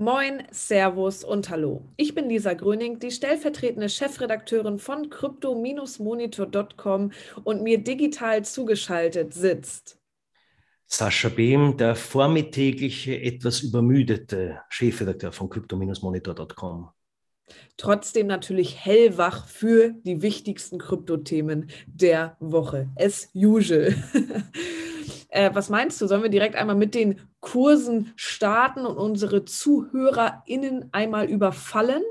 Moin, Servus und Hallo. Ich bin Lisa Gröning, die stellvertretende Chefredakteurin von crypto-monitor.com und mir digital zugeschaltet sitzt. Sascha Behm, der vormittägliche, etwas übermüdete Chefredakteur von crypto-monitor.com. Trotzdem natürlich hellwach für die wichtigsten Kryptothemen der Woche. As usual. Äh, was meinst du? Sollen wir direkt einmal mit den Kursen starten und unsere ZuhörerInnen einmal überfallen?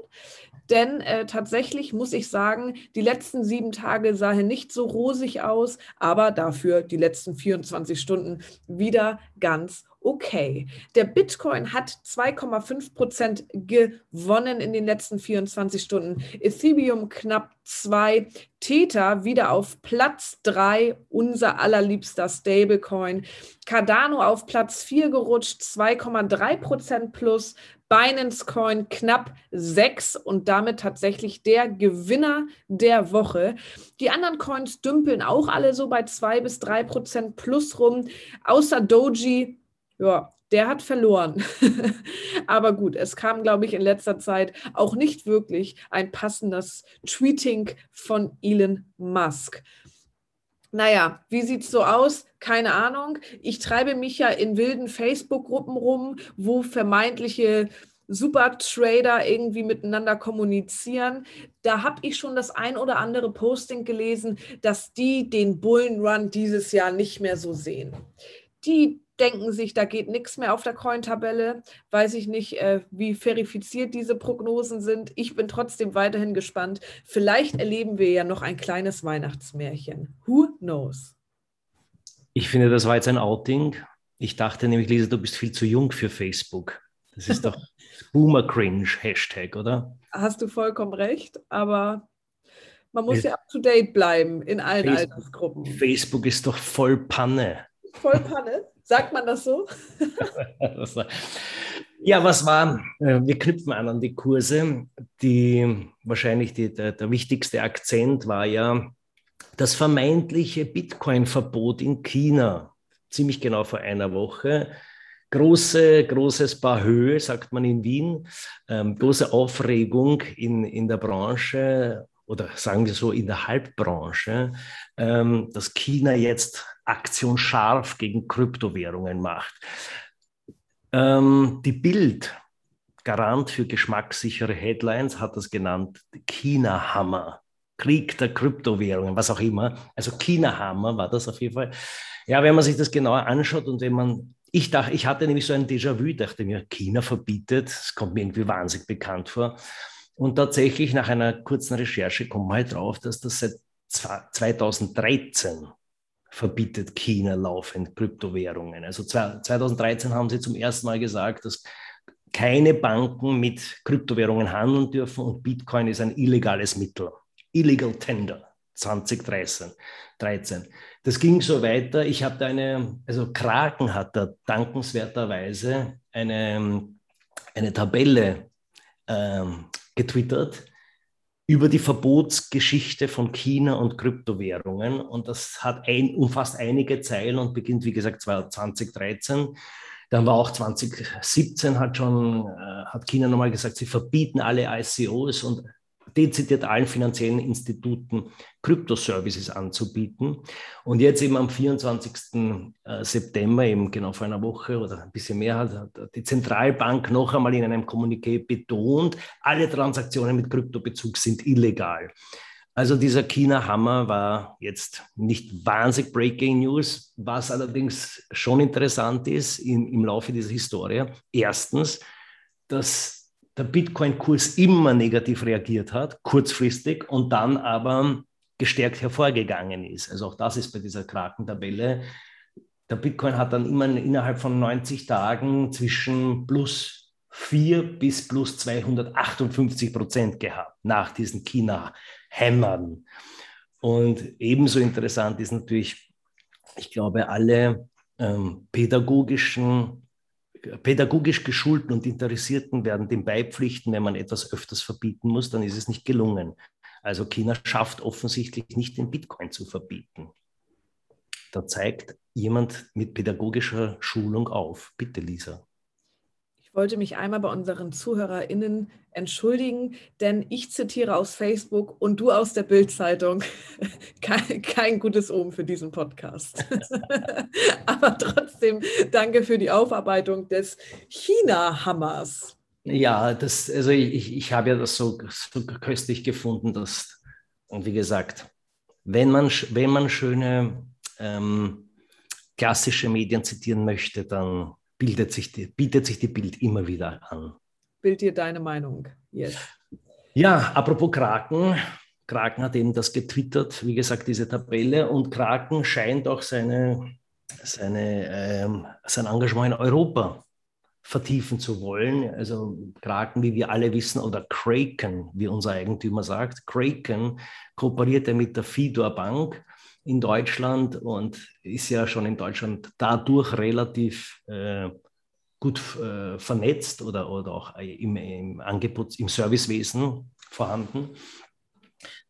Denn äh, tatsächlich muss ich sagen, die letzten sieben Tage sahen nicht so rosig aus, aber dafür die letzten 24 Stunden wieder ganz okay. Der Bitcoin hat 2,5 Prozent gewonnen in den letzten 24 Stunden. Ethereum knapp 2. Tether wieder auf Platz 3, unser allerliebster Stablecoin. Cardano auf Platz 4 gerutscht, 2,3 Prozent plus. Binance Coin knapp 6 und damit tatsächlich der Gewinner der Woche. Die anderen Coins dümpeln auch alle so bei 2 bis 3 Prozent plus rum, außer Doji ja, der hat verloren. Aber gut, es kam, glaube ich, in letzter Zeit auch nicht wirklich ein passendes Tweeting von Elon Musk. Naja, wie sieht es so aus? Keine Ahnung. Ich treibe mich ja in wilden Facebook-Gruppen rum, wo vermeintliche Super-Trader irgendwie miteinander kommunizieren. Da habe ich schon das ein oder andere Posting gelesen, dass die den Bullenrun dieses Jahr nicht mehr so sehen. Die denken sich, da geht nichts mehr auf der Coin-Tabelle. Weiß ich nicht, äh, wie verifiziert diese Prognosen sind. Ich bin trotzdem weiterhin gespannt. Vielleicht erleben wir ja noch ein kleines Weihnachtsmärchen. Who knows? Ich finde, das war jetzt ein Outing. Ich dachte nämlich, Lisa, du bist viel zu jung für Facebook. Das ist doch Boomer Cringe Hashtag, oder? Hast du vollkommen recht, aber man muss ja up to date bleiben in allen Facebook, Altersgruppen. Facebook ist doch voll Panne. Voll Panne? Sagt man das so? ja, was war? Äh, wir knüpfen an an die Kurse. Die, wahrscheinlich die, der, der wichtigste Akzent war ja das vermeintliche Bitcoin-Verbot in China. Ziemlich genau vor einer Woche. Große, großes Bahö, sagt man in Wien. Ähm, große Aufregung in, in der Branche oder sagen wir so in der Halbbranche, ähm, dass China jetzt Aktion scharf gegen Kryptowährungen macht. Ähm, die Bild, Garant für geschmackssichere Headlines, hat das genannt China-Hammer. Krieg der Kryptowährungen, was auch immer. Also China-Hammer war das auf jeden Fall. Ja, wenn man sich das genauer anschaut und wenn man, ich dachte, ich hatte nämlich so ein Déjà-vu, dachte mir, China verbietet, das kommt mir irgendwie wahnsinnig bekannt vor. Und tatsächlich nach einer kurzen Recherche kommt man halt drauf, dass das seit 2013 verbietet China laufend Kryptowährungen. Also 2013 haben sie zum ersten Mal gesagt, dass keine Banken mit Kryptowährungen handeln dürfen und Bitcoin ist ein illegales Mittel. Illegal Tender 2013. 13. Das ging so weiter. Ich habe da eine, also Kraken hat da dankenswerterweise eine, eine Tabelle ähm, getwittert, über die Verbotsgeschichte von China und Kryptowährungen. Und das hat ein, umfasst einige Zeilen und beginnt, wie gesagt, 2013. Dann war auch 2017 hat schon, äh, hat China nochmal gesagt, sie verbieten alle ICOs und dezidiert allen finanziellen Instituten Kryptoservices anzubieten. Und jetzt eben am 24. Äh, September, eben genau vor einer Woche oder ein bisschen mehr, hat die Zentralbank noch einmal in einem Kommuniqué betont, alle Transaktionen mit Kryptobezug sind illegal. Also dieser China-Hammer war jetzt nicht wahnsinnig Breaking News, was allerdings schon interessant ist im, im Laufe dieser Historie. Erstens, dass der Bitcoin-Kurs immer negativ reagiert hat, kurzfristig, und dann aber gestärkt hervorgegangen ist. Also auch das ist bei dieser Krakentabelle. Der Bitcoin hat dann immer innerhalb von 90 Tagen zwischen plus 4 bis plus 258 Prozent gehabt nach diesen China-Hämmern. Und ebenso interessant ist natürlich, ich glaube, alle ähm, pädagogischen pädagogisch geschulten und Interessierten werden dem beipflichten, wenn man etwas öfters verbieten muss, dann ist es nicht gelungen. Also China schafft offensichtlich nicht, den Bitcoin zu verbieten. Da zeigt jemand mit pädagogischer Schulung auf. Bitte, Lisa. Ich wollte mich einmal bei unseren ZuhörerInnen entschuldigen, denn ich zitiere aus Facebook und du aus der Bildzeitung. Kein, kein gutes Omen für diesen Podcast. Aber trotzdem danke für die Aufarbeitung des China-Hammers. Ja, das, also ich, ich habe ja das so, so köstlich gefunden, dass, und wie gesagt, wenn man, wenn man schöne ähm, klassische Medien zitieren möchte, dann bildet sich die, bietet sich die Bild immer wieder an. Bild dir deine Meinung jetzt. Ja, apropos Kraken. Kraken hat eben das getwittert, wie gesagt, diese Tabelle. Und Kraken scheint auch seine, seine, ähm, sein Engagement in Europa vertiefen zu wollen. Also Kraken, wie wir alle wissen, oder Kraken, wie unser Eigentümer sagt, Kraken kooperiert er mit der Fidor Bank in Deutschland und ist ja schon in Deutschland dadurch relativ äh, gut äh, vernetzt oder, oder auch im, im Angebot, im Servicewesen vorhanden.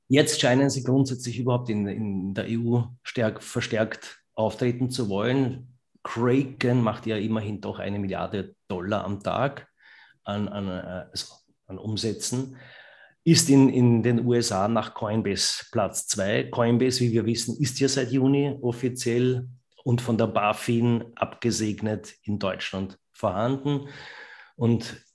Jetzt scheinen sie grundsätzlich überhaupt in, in der EU stärk, verstärkt auftreten zu wollen. Kraken macht ja immerhin doch eine Milliarde Dollar am Tag an, an, äh, also an Umsätzen ist in, in den USA nach Coinbase Platz 2. Coinbase, wie wir wissen, ist ja seit Juni offiziell und von der BaFin abgesegnet in Deutschland vorhanden. Und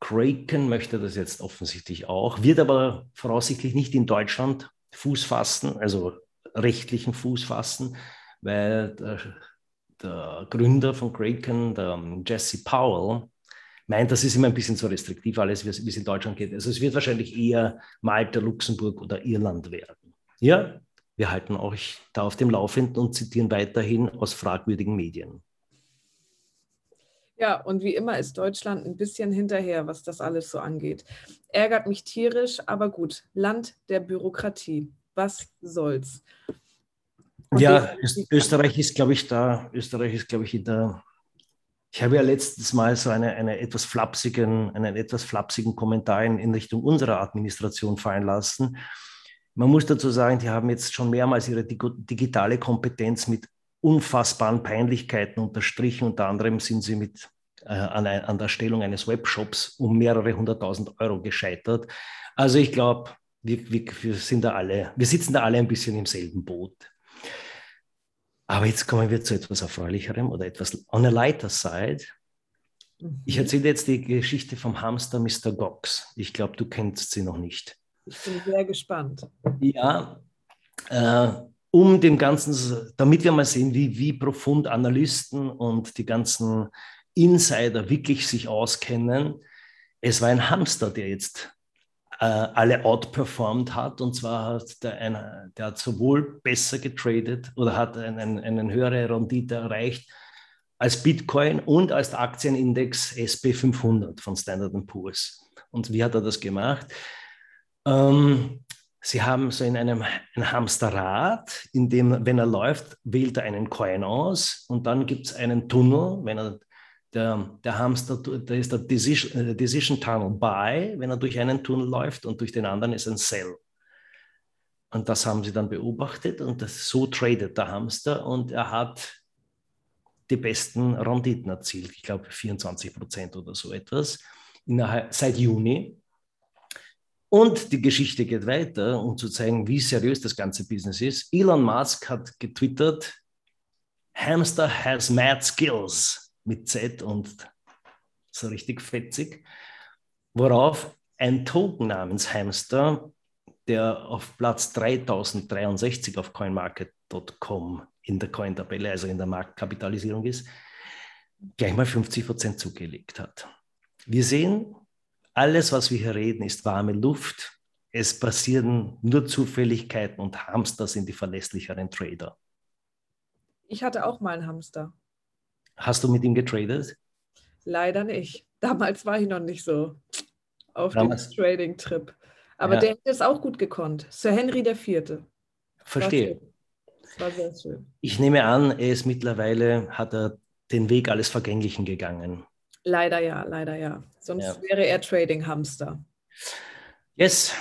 Kraken möchte das jetzt offensichtlich auch, wird aber voraussichtlich nicht in Deutschland Fuß fassen, also rechtlichen Fuß fassen, weil der, der Gründer von Kraken, der Jesse Powell, meint, das ist immer ein bisschen zu restriktiv alles, wie es in Deutschland geht. Also es wird wahrscheinlich eher Malta, Luxemburg oder Irland werden. Ja, wir halten euch da auf dem Laufenden und zitieren weiterhin aus fragwürdigen Medien. Ja, und wie immer ist Deutschland ein bisschen hinterher, was das alles so angeht. Ärgert mich tierisch, aber gut. Land der Bürokratie. Was soll's? Und ja, Österreich ist, glaube ich, da, Österreich ist, glaube ich, in der ich habe ja letztes Mal so eine, eine etwas flapsigen, einen etwas flapsigen Kommentar in, in Richtung unserer Administration fallen lassen. Man muss dazu sagen, die haben jetzt schon mehrmals ihre digitale Kompetenz mit unfassbaren Peinlichkeiten unterstrichen. Unter anderem sind sie mit, äh, an, an, der Erstellung eines Webshops um mehrere hunderttausend Euro gescheitert. Also ich glaube, wir, wir, wir, sind da alle, wir sitzen da alle ein bisschen im selben Boot. Aber jetzt kommen wir zu etwas Erfreulicherem oder etwas on a lighter side. Ich mhm. erzähle jetzt die Geschichte vom Hamster Mr. Gox. Ich glaube, du kennst sie noch nicht. Ich bin sehr gespannt. Ja, äh, um dem Ganzen, damit wir mal sehen, wie, wie profund Analysten und die ganzen Insider wirklich sich auskennen. Es war ein Hamster, der jetzt äh, alle outperformed hat. Und zwar hat der, eine, der hat sowohl besser getradet oder hat einen, einen höhere Rendite erreicht als Bitcoin und als der Aktienindex SP500 von Standard Poor's. Und wie hat er das gemacht? Ähm, Sie haben so in einem ein Hamsterrad, in dem, wenn er läuft, wählt er einen Coin aus und dann gibt es einen Tunnel, wenn er der, der Hamster, da ist der Decision, äh, Decision Tunnel Buy, wenn er durch einen Tunnel läuft und durch den anderen ist ein Sell. Und das haben sie dann beobachtet und das, so tradet der Hamster und er hat die besten Renditen erzielt. Ich glaube 24 Prozent oder so etwas innerhalb, seit Juni. Und die Geschichte geht weiter, um zu zeigen, wie seriös das ganze Business ist. Elon Musk hat getwittert, Hamster has mad skills mit Z und so richtig fetzig, worauf ein Token namens Hamster, der auf Platz 3063 auf coinmarket.com in der Coin-Tabelle, also in der Marktkapitalisierung ist, gleich mal 50 Prozent zugelegt hat. Wir sehen, alles, was wir hier reden, ist warme Luft. Es passieren nur Zufälligkeiten und Hamster sind die verlässlicheren Trader. Ich hatte auch mal einen Hamster. Hast du mit ihm getradet? Leider nicht. Damals war ich noch nicht so auf Damals. dem Trading-Trip. Aber ja. der hätte es auch gut gekonnt. Sir Henry IV. Verstehe. Das war sehr schön. Ich nehme an, er ist mittlerweile, hat er den Weg alles Vergänglichen gegangen. Leider ja, leider ja. Sonst ja. wäre er Trading-Hamster. Yes,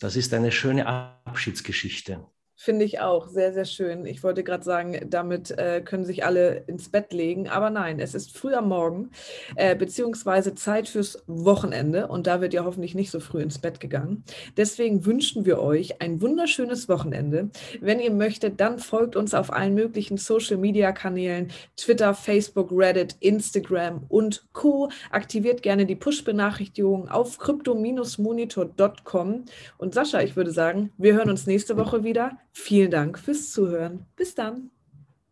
das ist eine schöne Abschiedsgeschichte Finde ich auch. Sehr, sehr schön. Ich wollte gerade sagen, damit äh, können sich alle ins Bett legen. Aber nein, es ist früh am Morgen, äh, beziehungsweise Zeit fürs Wochenende. Und da wird ja hoffentlich nicht so früh ins Bett gegangen. Deswegen wünschen wir euch ein wunderschönes Wochenende. Wenn ihr möchtet, dann folgt uns auf allen möglichen Social-Media-Kanälen, Twitter, Facebook, Reddit, Instagram und Co. Aktiviert gerne die Push-Benachrichtigungen auf crypto-monitor.com. Und Sascha, ich würde sagen, wir hören uns nächste Woche wieder. Vielen Dank fürs Zuhören. Bis dann.